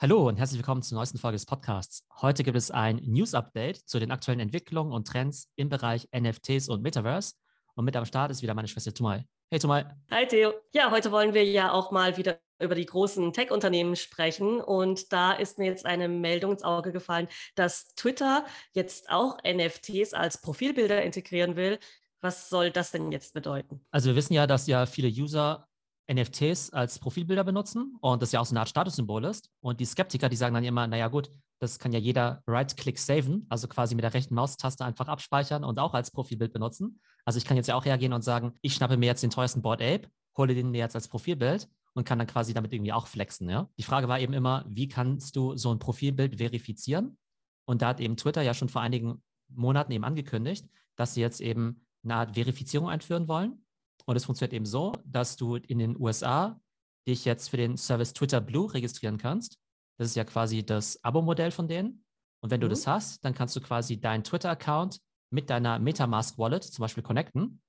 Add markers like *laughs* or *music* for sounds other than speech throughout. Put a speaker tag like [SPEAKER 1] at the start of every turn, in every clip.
[SPEAKER 1] Hallo und herzlich willkommen zur neuesten Folge des Podcasts. Heute gibt es ein News-Update zu den aktuellen Entwicklungen und Trends im Bereich NFTs und Metaverse. Und mit am Start ist wieder meine Schwester Tumal. Hey Tumal.
[SPEAKER 2] Hi Theo. Ja, heute wollen wir ja auch mal wieder über die großen Tech-Unternehmen sprechen. Und da ist mir jetzt eine Meldung ins Auge gefallen, dass Twitter jetzt auch NFTs als Profilbilder integrieren will. Was soll das denn jetzt bedeuten?
[SPEAKER 1] Also wir wissen ja, dass ja viele User NFTs als Profilbilder benutzen und das ja auch so eine Art Statussymbol ist. Und die Skeptiker, die sagen dann immer, naja gut, das kann ja jeder Right-Click saven, also quasi mit der rechten Maustaste einfach abspeichern und auch als Profilbild benutzen. Also ich kann jetzt ja auch hergehen und sagen, ich schnappe mir jetzt den teuersten Board Ape, hole den mir jetzt als Profilbild und kann dann quasi damit irgendwie auch flexen. Ja? Die Frage war eben immer, wie kannst du so ein Profilbild verifizieren? Und da hat eben Twitter ja schon vor einigen Monaten eben angekündigt, dass sie jetzt eben eine Art Verifizierung einführen wollen. Und es funktioniert eben so, dass du in den USA dich jetzt für den Service Twitter Blue registrieren kannst. Das ist ja quasi das Abo-Modell von denen. Und wenn du mhm. das hast, dann kannst du quasi deinen Twitter-Account mit deiner Metamask-Wallet zum Beispiel connecten.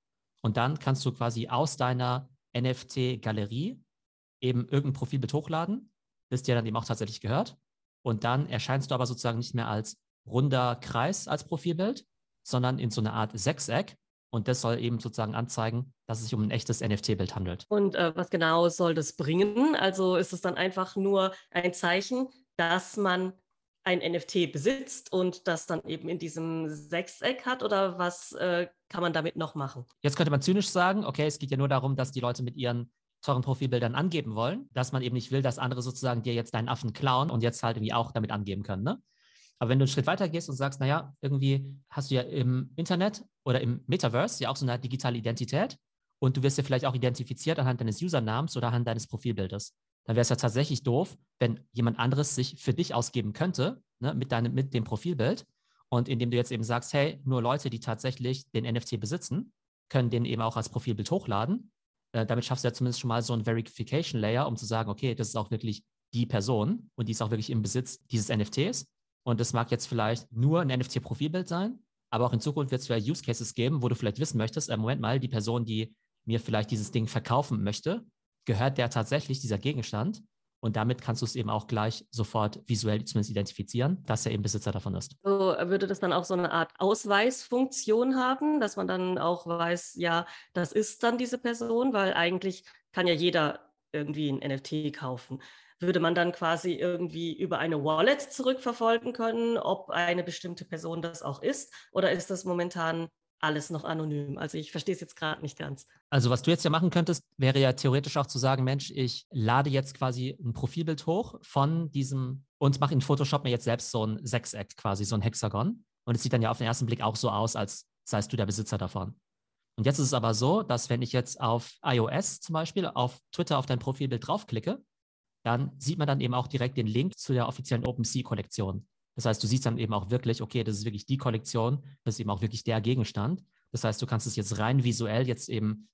[SPEAKER 1] Und dann kannst du quasi aus deiner NFT-Galerie eben irgendein Profilbild hochladen, das dir dann eben auch tatsächlich gehört. Und dann erscheinst du aber sozusagen nicht mehr als runder Kreis als Profilbild, sondern in so einer Art Sechseck, und das soll eben sozusagen anzeigen, dass es sich um ein echtes NFT-Bild handelt.
[SPEAKER 2] Und äh, was genau soll das bringen? Also ist es dann einfach nur ein Zeichen, dass man ein NFT besitzt und das dann eben in diesem Sechseck hat oder was äh, kann man damit noch machen?
[SPEAKER 1] Jetzt könnte man zynisch sagen, okay, es geht ja nur darum, dass die Leute mit ihren teuren Profilbildern angeben wollen, dass man eben nicht will, dass andere sozusagen dir jetzt deinen Affen klauen und jetzt halt irgendwie auch damit angeben können. Ne? Aber wenn du einen Schritt weiter gehst und sagst, naja, irgendwie hast du ja im Internet oder im Metaverse ja auch so eine digitale Identität und du wirst ja vielleicht auch identifiziert anhand deines Usernamens oder anhand deines Profilbildes. Dann wäre es ja tatsächlich doof, wenn jemand anderes sich für dich ausgeben könnte, ne, mit, deinem, mit dem Profilbild. Und indem du jetzt eben sagst, hey, nur Leute, die tatsächlich den NFT besitzen, können den eben auch als Profilbild hochladen. Äh, damit schaffst du ja zumindest schon mal so ein Verification Layer, um zu sagen, okay, das ist auch wirklich die Person und die ist auch wirklich im Besitz dieses NFTs. Und das mag jetzt vielleicht nur ein NFT-Profilbild sein, aber auch in Zukunft wird es vielleicht Use Cases geben, wo du vielleicht wissen möchtest, äh, Moment mal, die Person, die mir vielleicht dieses Ding verkaufen möchte, gehört der tatsächlich dieser Gegenstand? Und damit kannst du es eben auch gleich sofort visuell zumindest identifizieren, dass er eben Besitzer davon ist.
[SPEAKER 2] So würde das dann auch so eine Art Ausweisfunktion haben, dass man dann auch weiß, ja, das ist dann diese Person, weil eigentlich kann ja jeder irgendwie ein NFT kaufen würde man dann quasi irgendwie über eine Wallet zurückverfolgen können, ob eine bestimmte Person das auch ist? Oder ist das momentan alles noch anonym? Also ich verstehe es jetzt gerade nicht ganz.
[SPEAKER 1] Also was du jetzt ja machen könntest, wäre ja theoretisch auch zu sagen, Mensch, ich lade jetzt quasi ein Profilbild hoch von diesem und mache in Photoshop mir jetzt selbst so ein Sechseck quasi, so ein Hexagon. Und es sieht dann ja auf den ersten Blick auch so aus, als seist du der Besitzer davon. Und jetzt ist es aber so, dass wenn ich jetzt auf iOS zum Beispiel auf Twitter auf dein Profilbild draufklicke, dann sieht man dann eben auch direkt den Link zu der offiziellen OpenSea-Kollektion. Das heißt, du siehst dann eben auch wirklich, okay, das ist wirklich die Kollektion, das ist eben auch wirklich der Gegenstand. Das heißt, du kannst es jetzt rein visuell jetzt eben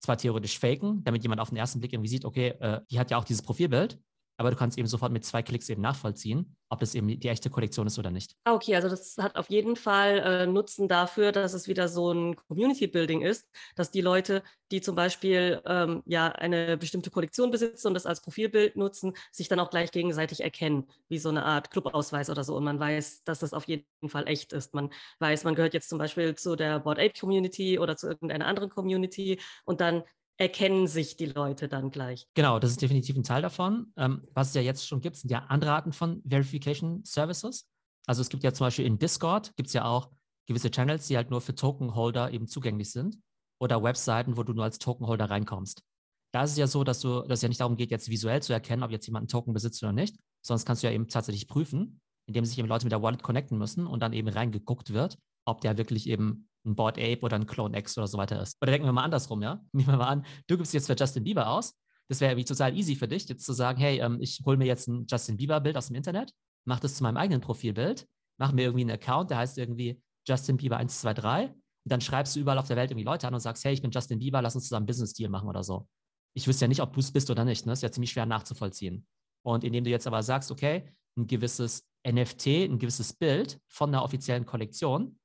[SPEAKER 1] zwar theoretisch faken, damit jemand auf den ersten Blick irgendwie sieht, okay, äh, die hat ja auch dieses Profilbild, aber du kannst eben sofort mit zwei Klicks eben nachvollziehen, ob das eben die echte Kollektion ist oder nicht.
[SPEAKER 2] Ah, okay, also das hat auf jeden Fall äh, Nutzen dafür, dass es wieder so ein Community Building ist, dass die Leute, die zum Beispiel ähm, ja eine bestimmte Kollektion besitzen und das als Profilbild nutzen, sich dann auch gleich gegenseitig erkennen, wie so eine Art Clubausweis oder so. Und man weiß, dass das auf jeden Fall echt ist. Man weiß, man gehört jetzt zum Beispiel zu der Board Ape Community oder zu irgendeiner anderen Community und dann erkennen sich die Leute dann gleich.
[SPEAKER 1] Genau, das ist definitiv ein Teil davon. Ähm, was es ja jetzt schon gibt, sind ja andere Arten von Verification Services. Also es gibt ja zum Beispiel in Discord, gibt es ja auch gewisse Channels, die halt nur für Tokenholder eben zugänglich sind oder Webseiten, wo du nur als Tokenholder reinkommst. Da ist es ja so, dass du, dass es ja nicht darum geht, jetzt visuell zu erkennen, ob jetzt jemand einen Token besitzt oder nicht, sonst kannst du ja eben tatsächlich prüfen, indem sich eben Leute mit der Wallet connecten müssen und dann eben reingeguckt wird, ob der wirklich eben ein Board Ape oder ein Clone X oder so weiter ist. Oder denken wir mal andersrum, ja? *laughs* Nehmen wir mal an, du gibst jetzt für Justin Bieber aus. Das wäre irgendwie total easy für dich, jetzt zu sagen, hey, ähm, ich hole mir jetzt ein Justin Bieber-Bild aus dem Internet, mache das zu meinem eigenen Profilbild, mache mir irgendwie einen Account, der heißt irgendwie Justin Bieber 123 und dann schreibst du überall auf der Welt irgendwie Leute an und sagst, hey, ich bin Justin Bieber, lass uns zusammen Business-Deal machen oder so. Ich wüsste ja nicht, ob du es bist oder nicht. Ne? Das ist ja ziemlich schwer nachzuvollziehen. Und indem du jetzt aber sagst, okay, ein gewisses NFT, ein gewisses Bild von einer offiziellen Kollektion,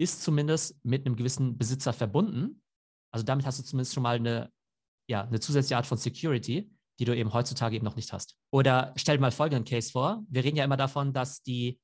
[SPEAKER 1] ist zumindest mit einem gewissen Besitzer verbunden. Also damit hast du zumindest schon mal eine, ja, eine zusätzliche Art von Security, die du eben heutzutage eben noch nicht hast. Oder stell dir mal folgenden Case vor. Wir reden ja immer davon, dass die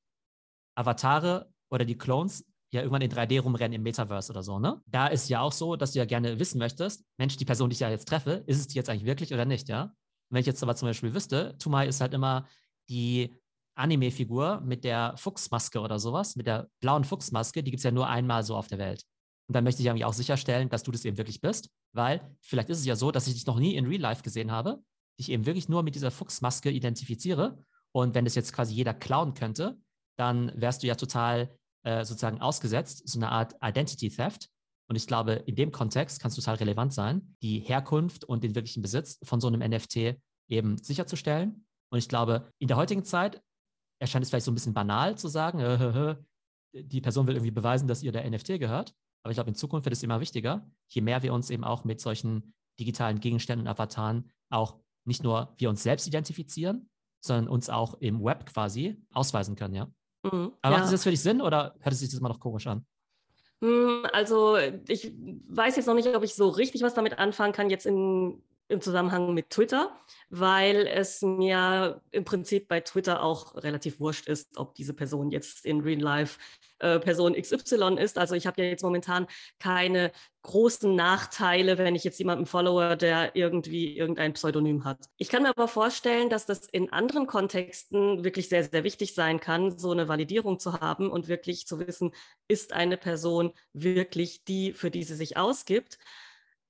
[SPEAKER 1] Avatare oder die Clones ja irgendwann in 3D rumrennen im Metaverse oder so, ne? Da ist ja auch so, dass du ja gerne wissen möchtest, Mensch, die Person, die ich ja jetzt treffe, ist es die jetzt eigentlich wirklich oder nicht, ja? wenn ich jetzt aber zum Beispiel wüsste, Tumai ist halt immer die Anime-Figur mit der Fuchsmaske oder sowas, mit der blauen Fuchsmaske, die gibt es ja nur einmal so auf der Welt. Und dann möchte ich eigentlich auch sicherstellen, dass du das eben wirklich bist, weil vielleicht ist es ja so, dass ich dich noch nie in Real Life gesehen habe, dich eben wirklich nur mit dieser Fuchsmaske identifiziere. Und wenn das jetzt quasi jeder klauen könnte, dann wärst du ja total äh, sozusagen ausgesetzt, so eine Art Identity Theft. Und ich glaube, in dem Kontext kann es total relevant sein, die Herkunft und den wirklichen Besitz von so einem NFT eben sicherzustellen. Und ich glaube, in der heutigen Zeit erscheint es vielleicht so ein bisschen banal zu sagen, äh, die Person will irgendwie beweisen, dass ihr der NFT gehört. Aber ich glaube, in Zukunft wird es immer wichtiger, je mehr wir uns eben auch mit solchen digitalen Gegenständen und Avataren auch nicht nur wir uns selbst identifizieren, sondern uns auch im Web quasi ausweisen können, ja. Mhm, Aber ja. macht das jetzt für dich Sinn oder hört es sich das immer noch komisch an?
[SPEAKER 2] Hm, also ich weiß jetzt noch nicht, ob ich so richtig was damit anfangen kann, jetzt in, im Zusammenhang mit Twitter, weil es mir im Prinzip bei Twitter auch relativ wurscht ist, ob diese Person jetzt in Real Life äh, Person XY ist. Also ich habe ja jetzt momentan keine großen Nachteile, wenn ich jetzt jemanden follower, der irgendwie irgendein Pseudonym hat. Ich kann mir aber vorstellen, dass das in anderen Kontexten wirklich sehr, sehr wichtig sein kann, so eine Validierung zu haben und wirklich zu wissen, ist eine Person wirklich die, für die sie sich ausgibt.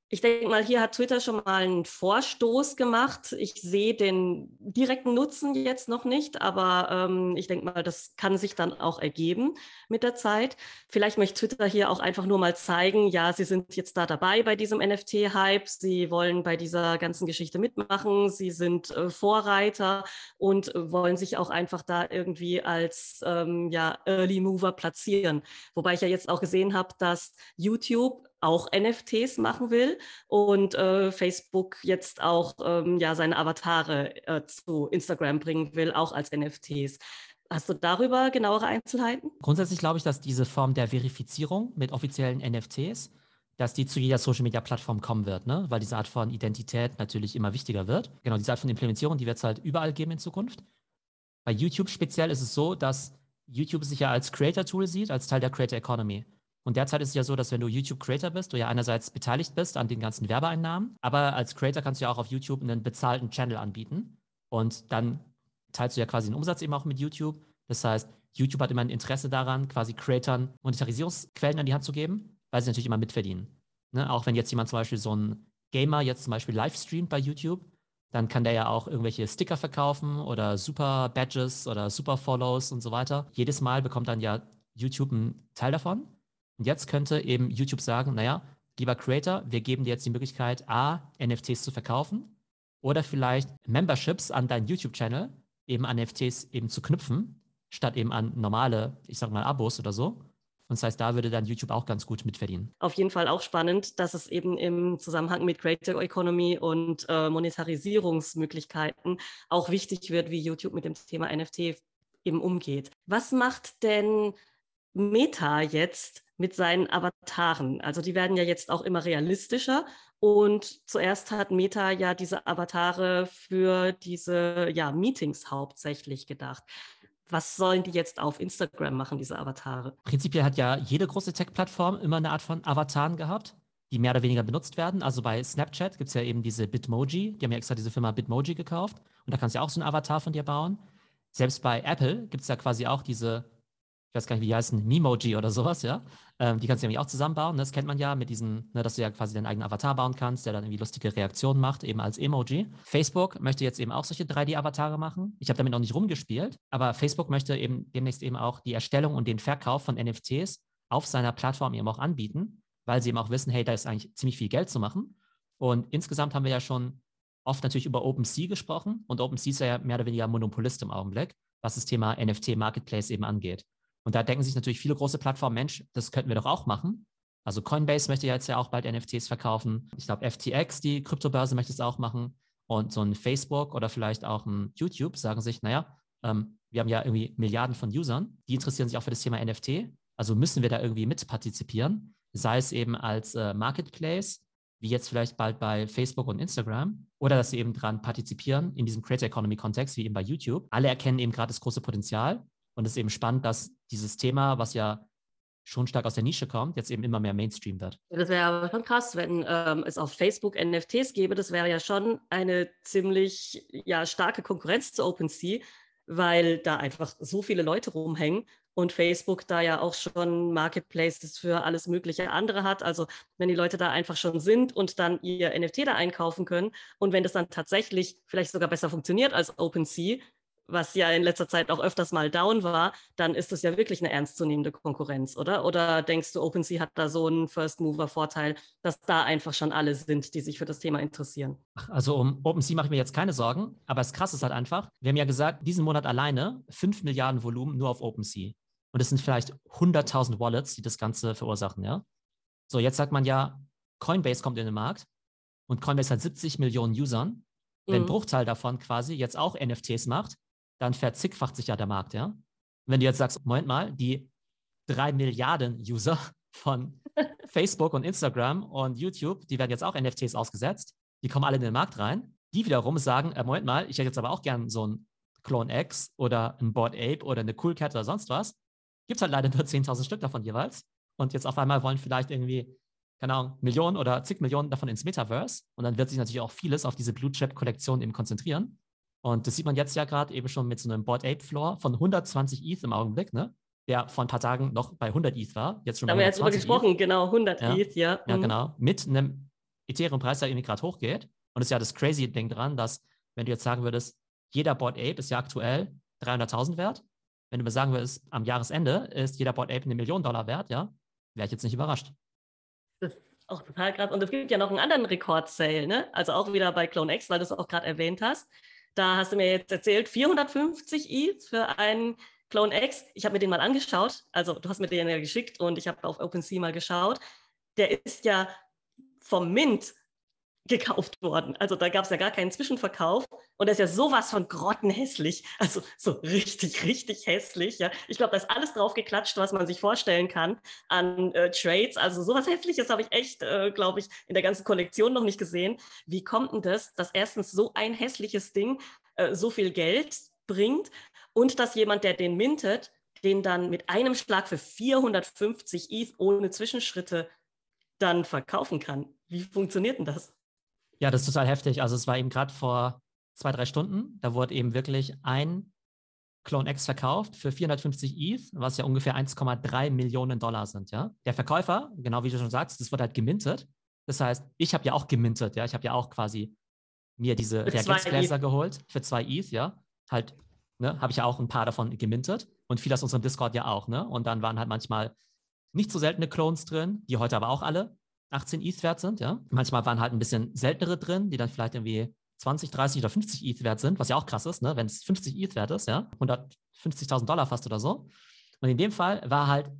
[SPEAKER 2] Ich denke mal, hier hat Twitter schon mal einen Vorstoß gemacht. Ich sehe den direkten Nutzen jetzt noch nicht, aber ähm, ich denke mal, das kann sich dann auch ergeben mit der Zeit. Vielleicht möchte Twitter hier auch einfach nur mal zeigen, ja, sie sind jetzt da dabei bei diesem NFT-Hype, sie wollen bei dieser ganzen Geschichte mitmachen, sie sind äh, Vorreiter und wollen sich auch einfach da irgendwie als ähm, ja, Early Mover platzieren. Wobei ich ja jetzt auch gesehen habe, dass YouTube auch NFTs machen will und äh, Facebook jetzt auch ähm, ja seine Avatare äh, zu Instagram bringen will, auch als NFTs. Hast du darüber genauere Einzelheiten?
[SPEAKER 1] Grundsätzlich glaube ich, dass diese Form der Verifizierung mit offiziellen NFTs, dass die zu jeder Social Media Plattform kommen wird, ne? weil diese Art von Identität natürlich immer wichtiger wird. Genau, diese Art von Implementierung, die wird es halt überall geben in Zukunft. Bei YouTube speziell ist es so, dass YouTube sich ja als Creator-Tool sieht, als Teil der Creator Economy. Und derzeit ist es ja so, dass wenn du YouTube-Creator bist, du ja einerseits beteiligt bist an den ganzen Werbeeinnahmen, aber als Creator kannst du ja auch auf YouTube einen bezahlten Channel anbieten. Und dann teilst du ja quasi den Umsatz eben auch mit YouTube. Das heißt, YouTube hat immer ein Interesse daran, quasi Creatoren Monetarisierungsquellen an die Hand zu geben, weil sie natürlich immer mitverdienen. Ne? Auch wenn jetzt jemand zum Beispiel so ein Gamer jetzt zum Beispiel live streamt bei YouTube, dann kann der ja auch irgendwelche Sticker verkaufen oder Super Badges oder Super Follows und so weiter. Jedes Mal bekommt dann ja YouTube einen Teil davon. Und jetzt könnte eben YouTube sagen, naja, lieber Creator, wir geben dir jetzt die Möglichkeit, A, NFTs zu verkaufen oder vielleicht Memberships an deinen YouTube-Channel eben an NFTs eben zu knüpfen, statt eben an normale, ich sag mal, Abos oder so. Und das heißt, da würde dann YouTube auch ganz gut mitverdienen.
[SPEAKER 2] Auf jeden Fall auch spannend, dass es eben im Zusammenhang mit Creator Economy und äh, Monetarisierungsmöglichkeiten auch wichtig wird, wie YouTube mit dem Thema NFT eben umgeht. Was macht denn Meta jetzt mit seinen Avataren. Also die werden ja jetzt auch immer realistischer. Und zuerst hat Meta ja diese Avatare für diese ja, Meetings hauptsächlich gedacht. Was sollen die jetzt auf Instagram machen, diese Avatare?
[SPEAKER 1] Prinzipiell hat ja jede große Tech-Plattform immer eine Art von Avataren gehabt, die mehr oder weniger benutzt werden. Also bei Snapchat gibt es ja eben diese Bitmoji. Die haben ja extra diese Firma Bitmoji gekauft. Und da kannst du ja auch so einen Avatar von dir bauen. Selbst bei Apple gibt es ja quasi auch diese ich weiß gar nicht, wie die heißen, Memoji oder sowas, ja. Ähm, die kannst du nämlich auch zusammenbauen. Ne? Das kennt man ja mit diesen, ne, dass du ja quasi deinen eigenen Avatar bauen kannst, der dann irgendwie lustige Reaktionen macht, eben als Emoji. Facebook möchte jetzt eben auch solche 3D-Avatare machen. Ich habe damit noch nicht rumgespielt, aber Facebook möchte eben demnächst eben auch die Erstellung und den Verkauf von NFTs auf seiner Plattform eben auch anbieten, weil sie eben auch wissen, hey, da ist eigentlich ziemlich viel Geld zu machen. Und insgesamt haben wir ja schon oft natürlich über OpenSea gesprochen und OpenSea ist ja mehr oder weniger Monopolist im Augenblick, was das Thema NFT-Marketplace eben angeht. Und da denken sich natürlich viele große Plattformen, Mensch, das könnten wir doch auch machen. Also Coinbase möchte jetzt ja auch bald NFTs verkaufen. Ich glaube, FTX, die Kryptobörse, möchte es auch machen. Und so ein Facebook oder vielleicht auch ein YouTube sagen sich, naja, ähm, wir haben ja irgendwie Milliarden von Usern, die interessieren sich auch für das Thema NFT. Also müssen wir da irgendwie mitpartizipieren, sei es eben als äh, Marketplace wie jetzt vielleicht bald bei Facebook und Instagram, oder dass sie eben dran partizipieren in diesem Creator Economy Kontext, wie eben bei YouTube. Alle erkennen eben gerade das große Potenzial und es ist eben spannend, dass dieses Thema, was ja schon stark aus der Nische kommt, jetzt eben immer mehr Mainstream wird.
[SPEAKER 2] Das wäre aber schon krass, wenn ähm, es auf Facebook NFTs gäbe. Das wäre ja schon eine ziemlich ja, starke Konkurrenz zu OpenSea, weil da einfach so viele Leute rumhängen und Facebook da ja auch schon Marketplaces für alles mögliche andere hat. Also wenn die Leute da einfach schon sind und dann ihr NFT da einkaufen können und wenn das dann tatsächlich vielleicht sogar besser funktioniert als OpenSea, was ja in letzter Zeit auch öfters mal down war, dann ist das ja wirklich eine ernstzunehmende Konkurrenz, oder? Oder denkst du, OpenSea hat da so einen First-Mover-Vorteil, dass da einfach schon alle sind, die sich für das Thema interessieren?
[SPEAKER 1] Also um OpenSea mache ich mir jetzt keine Sorgen, aber das Krasse ist halt einfach, wir haben ja gesagt, diesen Monat alleine 5 Milliarden Volumen nur auf OpenSea. Und es sind vielleicht 100.000 Wallets, die das Ganze verursachen, ja? So, jetzt sagt man ja, Coinbase kommt in den Markt und Coinbase hat 70 Millionen Usern. Wenn ein mhm. Bruchteil davon quasi jetzt auch NFTs macht, dann verzickfacht sich ja der Markt, ja. Wenn du jetzt sagst, Moment mal, die drei Milliarden User *laughs* von *laughs* Facebook und Instagram und YouTube, die werden jetzt auch NFTs ausgesetzt, die kommen alle in den Markt rein. Die wiederum sagen, äh, Moment mal, ich hätte jetzt aber auch gern so ein Clone X oder ein Board Ape oder eine Cool Cat oder sonst was. Gibt halt leider nur 10.000 Stück davon jeweils. Und jetzt auf einmal wollen vielleicht irgendwie, keine Ahnung, Millionen oder zig Millionen davon ins Metaverse. Und dann wird sich natürlich auch vieles auf diese Blue Chip Kollektion eben konzentrieren. Und das sieht man jetzt ja gerade eben schon mit so einem Board Ape Floor von 120 ETH im Augenblick, ne? Der vor ein paar Tagen noch bei 100 ETH war. Jetzt schon
[SPEAKER 2] da haben wir jetzt drüber gesprochen, ETH. genau, 100
[SPEAKER 1] ja.
[SPEAKER 2] ETH, ja.
[SPEAKER 1] Ja, mhm. genau. Mit einem Ethereum-Preis, der irgendwie gerade hochgeht. Und das ist ja das crazy Ding dran, dass, wenn du jetzt sagen würdest, jeder Board Ape ist ja aktuell 300.000 wert. Wenn du mir sagen würdest, am Jahresende ist jeder Board Ape eine Million Dollar wert, ja, wäre ich jetzt nicht überrascht.
[SPEAKER 2] Das ist auch total krass. Und es gibt ja noch einen anderen Rekord-Sale, ne? Also auch wieder bei Clone X, weil du es auch gerade erwähnt hast. Da hast du mir jetzt erzählt, 450 ETH für einen Clone X. Ich habe mir den mal angeschaut. Also du hast mir den ja geschickt und ich habe auf OpenSea mal geschaut. Der ist ja vom Mint gekauft worden. Also da gab es ja gar keinen Zwischenverkauf und das ist ja sowas von grottenhässlich. Also so richtig, richtig hässlich. Ja. Ich glaube, da ist alles drauf geklatscht, was man sich vorstellen kann an äh, Trades. Also sowas Hässliches habe ich echt, äh, glaube ich, in der ganzen Kollektion noch nicht gesehen. Wie kommt denn das, dass erstens so ein hässliches Ding äh, so viel Geld bringt und dass jemand, der den mintet, den dann mit einem Schlag für 450 ETH ohne Zwischenschritte dann verkaufen kann. Wie funktioniert denn das?
[SPEAKER 1] Ja, das ist total heftig. Also es war eben gerade vor zwei, drei Stunden, da wurde eben wirklich ein Clone X verkauft für 450 ETH, was ja ungefähr 1,3 Millionen Dollar sind, ja. Der Verkäufer, genau wie du schon sagst, das wurde halt gemintet. Das heißt, ich habe ja auch gemintet, ja. Ich habe ja auch quasi mir diese Reagenzgläser geholt für zwei ETH, ja. Halt, ne, habe ich ja auch ein paar davon gemintet und viele aus unserem Discord ja auch, ne. Und dann waren halt manchmal nicht so seltene Clones drin, die heute aber auch alle 18 ETH wert sind, ja. Manchmal waren halt ein bisschen seltenere drin, die dann vielleicht irgendwie 20, 30 oder 50 ETH wert sind, was ja auch krass ist, ne? wenn es 50 ETH wert ist, ja, 150.000 Dollar fast oder so. Und in dem Fall war halt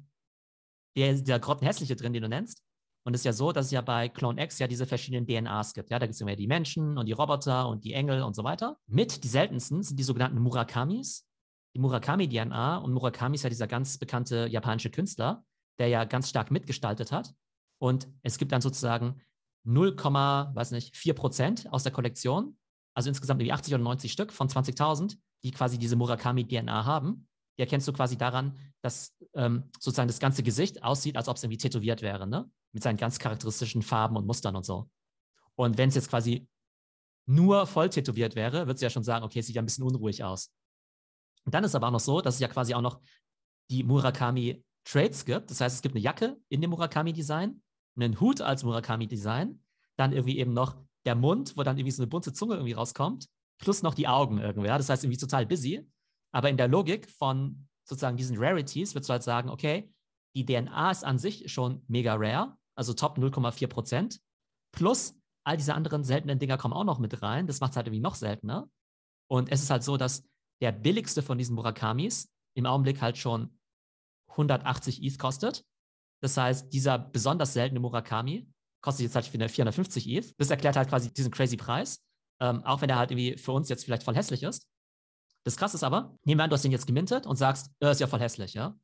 [SPEAKER 1] der, der grottenhässliche drin, den du nennst. Und es ist ja so, dass es ja bei Clone X ja diese verschiedenen DNAs gibt. Ja, da gibt es immer die Menschen und die Roboter und die Engel und so weiter. Mit die seltensten sind die sogenannten Murakamis. Die Murakami-DNA und Murakami ist ja dieser ganz bekannte japanische Künstler, der ja ganz stark mitgestaltet hat. Und es gibt dann sozusagen 0, weiß nicht, 4 Prozent aus der Kollektion, also insgesamt irgendwie 80 oder 90 Stück von 20.000, die quasi diese Murakami-DNA haben. Die erkennst du quasi daran, dass ähm, sozusagen das ganze Gesicht aussieht, als ob es irgendwie tätowiert wäre, ne? Mit seinen ganz charakteristischen Farben und Mustern und so. Und wenn es jetzt quasi nur voll tätowiert wäre, würdest du ja schon sagen, okay, es sieht ja ein bisschen unruhig aus. Und dann ist aber auch noch so, dass es ja quasi auch noch die Murakami Traits gibt. Das heißt, es gibt eine Jacke in dem Murakami-Design einen Hut als Murakami-Design, dann irgendwie eben noch der Mund, wo dann irgendwie so eine bunte Zunge irgendwie rauskommt, plus noch die Augen irgendwie. Ja? Das heißt irgendwie total busy. Aber in der Logik von sozusagen diesen Rarities würdest du halt sagen, okay, die DNA ist an sich schon mega rare, also Top 0,4 Prozent, plus all diese anderen seltenen Dinger kommen auch noch mit rein. Das macht es halt irgendwie noch seltener. Und es ist halt so, dass der billigste von diesen Murakamis im Augenblick halt schon 180 ETH kostet. Das heißt, dieser besonders seltene Murakami kostet jetzt halt 450 ETH. Das erklärt halt quasi diesen crazy Preis, ähm, auch wenn er halt irgendwie für uns jetzt vielleicht voll hässlich ist. Das Krasse ist aber, nehmen wir an, du hast den jetzt gemintet und sagst, äh, ist ja voll hässlich, ja?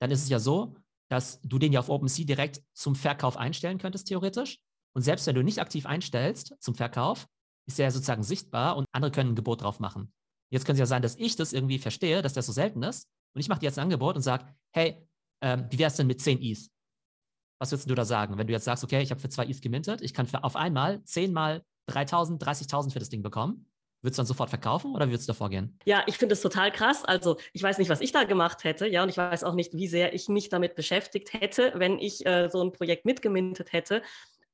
[SPEAKER 1] Dann ist es ja so, dass du den ja auf OpenSea direkt zum Verkauf einstellen könntest, theoretisch. Und selbst wenn du nicht aktiv einstellst zum Verkauf, ist er sozusagen sichtbar und andere können ein Gebot drauf machen. Jetzt könnte es ja sein, dass ich das irgendwie verstehe, dass das so selten ist. Und ich mache dir jetzt ein Angebot und sage, hey, ähm, wie wäre es denn mit 10 ETH? Was würdest du da sagen? Wenn du jetzt sagst, okay, ich habe für zwei ETH gemintet, ich kann für auf einmal 10 mal 3.000, 30.000 für das Ding bekommen. Würdest du dann sofort verkaufen oder würdest du davor gehen?
[SPEAKER 2] Ja, ich finde es total krass. Also ich weiß nicht, was ich da gemacht hätte, ja, und ich weiß auch nicht, wie sehr ich mich damit beschäftigt hätte, wenn ich äh, so ein Projekt mitgemintet hätte.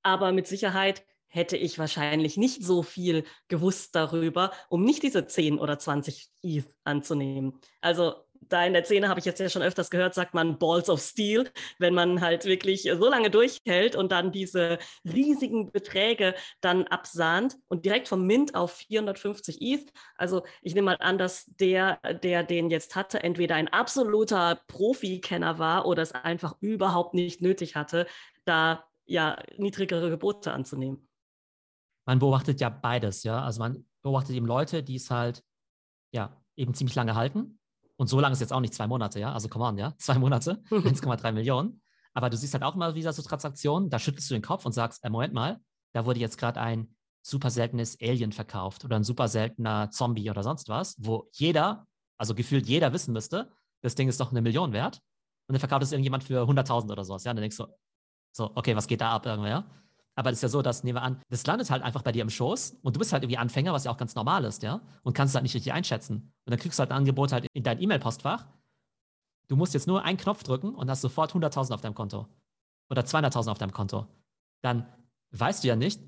[SPEAKER 2] Aber mit Sicherheit hätte ich wahrscheinlich nicht so viel gewusst darüber, um nicht diese 10 oder 20 ETH anzunehmen. Also da in der Szene habe ich jetzt ja schon öfters gehört, sagt man Balls of Steel, wenn man halt wirklich so lange durchhält und dann diese riesigen Beträge dann absahnt und direkt vom Mint auf 450 ETH. Also ich nehme mal an, dass der, der den jetzt hatte, entweder ein absoluter Profikenner war oder es einfach überhaupt nicht nötig hatte, da ja niedrigere Gebote anzunehmen.
[SPEAKER 1] Man beobachtet ja beides, ja. Also man beobachtet eben Leute, die es halt ja eben ziemlich lange halten und so lange ist jetzt auch nicht zwei Monate, ja. Also come on, ja. Zwei Monate, *laughs* 1,3 Millionen. Aber du siehst halt auch mal wieder so Transaktionen, da schüttelst du den Kopf und sagst, äh, Moment mal, da wurde jetzt gerade ein super seltenes Alien verkauft oder ein super seltener Zombie oder sonst was, wo jeder, also gefühlt jeder wissen müsste, das Ding ist doch eine Million wert. Und dann verkauft es irgendjemand für 100.000 oder sowas, ja. Und dann denkst du, so, okay, was geht da ab irgendwie, ja? Aber das ist ja so, dass, nehmen wir an, das landet halt einfach bei dir im Schoß und du bist halt irgendwie Anfänger, was ja auch ganz normal ist, ja, und kannst es halt nicht richtig einschätzen. Und dann kriegst du halt ein Angebot halt in dein E-Mail-Postfach. Du musst jetzt nur einen Knopf drücken und hast sofort 100.000 auf deinem Konto oder 200.000 auf deinem Konto. Dann weißt du ja nicht,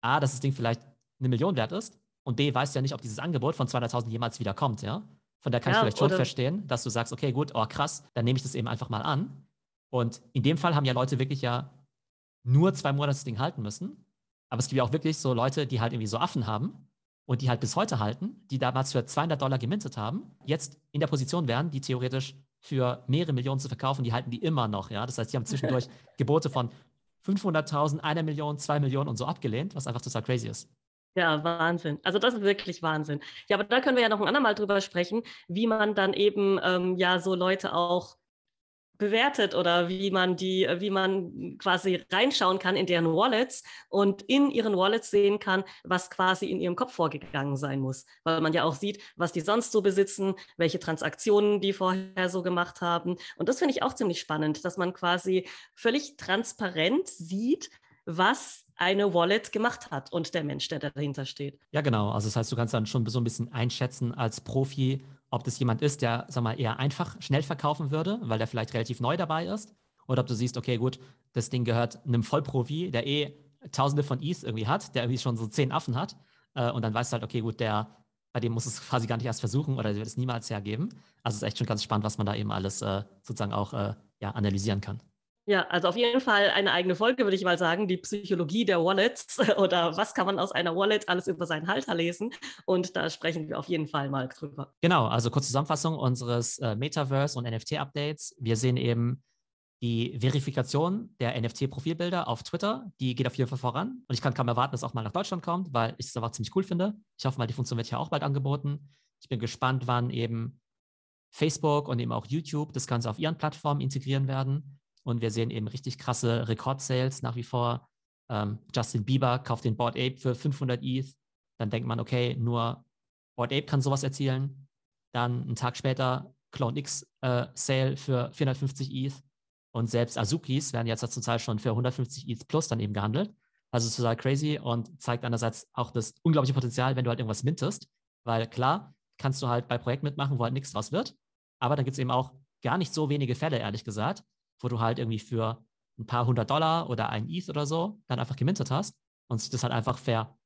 [SPEAKER 1] A, dass das Ding vielleicht eine Million wert ist und B, weißt du ja nicht, ob dieses Angebot von 200.000 jemals wieder kommt, ja. Von daher kann ja, ich vielleicht schon verstehen, dass du sagst, okay, gut, oh krass, dann nehme ich das eben einfach mal an. Und in dem Fall haben ja Leute wirklich ja nur zwei Monate das Ding halten müssen. Aber es gibt ja auch wirklich so Leute, die halt irgendwie so Affen haben und die halt bis heute halten, die damals für 200 Dollar gemintet haben, jetzt in der Position wären, die theoretisch für mehrere Millionen zu verkaufen, die halten die immer noch, ja. Das heißt, die haben zwischendurch *laughs* Gebote von 500.000, einer Million, zwei Millionen und so abgelehnt, was einfach total crazy ist.
[SPEAKER 2] Ja, Wahnsinn. Also das ist wirklich Wahnsinn. Ja, aber da können wir ja noch ein andermal drüber sprechen, wie man dann eben ähm, ja so Leute auch bewertet oder wie man die, äh, wie man quasi reinschauen kann in deren Wallets und in ihren Wallets sehen kann, was quasi in ihrem Kopf vorgegangen sein muss. Weil man ja auch sieht, was die sonst so besitzen, welche Transaktionen die vorher so gemacht haben. Und das finde ich auch ziemlich spannend, dass man quasi völlig transparent sieht, was eine Wallet gemacht hat und der Mensch, der dahinter steht.
[SPEAKER 1] Ja, genau. Also das heißt, du kannst dann schon so ein bisschen einschätzen als Profi, ob das jemand ist, der, sag mal, eher einfach schnell verkaufen würde, weil der vielleicht relativ neu dabei ist. Oder ob du siehst, okay, gut, das Ding gehört einem Vollprofi, der eh tausende von Is irgendwie hat, der irgendwie schon so zehn Affen hat. Äh, und dann weißt du halt, okay, gut, der, bei dem muss es quasi gar nicht erst versuchen oder der wird es niemals hergeben. Also es ist echt schon ganz spannend, was man da eben alles äh, sozusagen auch äh, ja, analysieren kann.
[SPEAKER 2] Ja, also auf jeden Fall eine eigene Folge, würde ich mal sagen, die Psychologie der Wallets *laughs* oder was kann man aus einer Wallet alles über seinen Halter lesen. Und da sprechen wir auf jeden Fall mal drüber.
[SPEAKER 1] Genau, also kurze Zusammenfassung unseres äh, Metaverse und NFT-Updates. Wir sehen eben die Verifikation der NFT-Profilbilder auf Twitter, die geht auf jeden Fall voran. Und ich kann kaum erwarten, dass auch mal nach Deutschland kommt, weil ich es einfach ziemlich cool finde. Ich hoffe mal, die Funktion wird hier auch bald angeboten. Ich bin gespannt, wann eben Facebook und eben auch YouTube das Ganze auf ihren Plattformen integrieren werden. Und wir sehen eben richtig krasse Rekordsales nach wie vor. Ähm, Justin Bieber kauft den Board Ape für 500 ETH. Dann denkt man, okay, nur Board Ape kann sowas erzielen. Dann einen Tag später Clone X äh, Sale für 450 ETH. Und selbst Azukis werden jetzt zum Teil schon für 150 ETH plus dann eben gehandelt. Also total crazy und zeigt einerseits auch das unglaubliche Potenzial, wenn du halt irgendwas mintest. Weil klar, kannst du halt bei Projekten mitmachen, wo halt nichts draus wird. Aber dann gibt es eben auch gar nicht so wenige Fälle, ehrlich gesagt, wo du halt irgendwie für ein paar hundert Dollar oder ein ETH oder so dann einfach gemintet hast und sich das halt einfach ver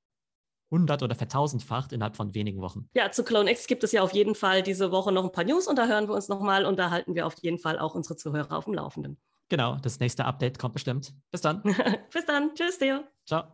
[SPEAKER 1] hundert oder vertausendfacht innerhalb von wenigen Wochen.
[SPEAKER 2] Ja, zu CloneX gibt es ja auf jeden Fall diese Woche noch ein paar News und da hören wir uns nochmal und da halten wir auf jeden Fall auch unsere Zuhörer auf dem Laufenden.
[SPEAKER 1] Genau, das nächste Update kommt bestimmt. Bis dann. *laughs*
[SPEAKER 2] Bis dann. Tschüss, dir.
[SPEAKER 1] Ciao.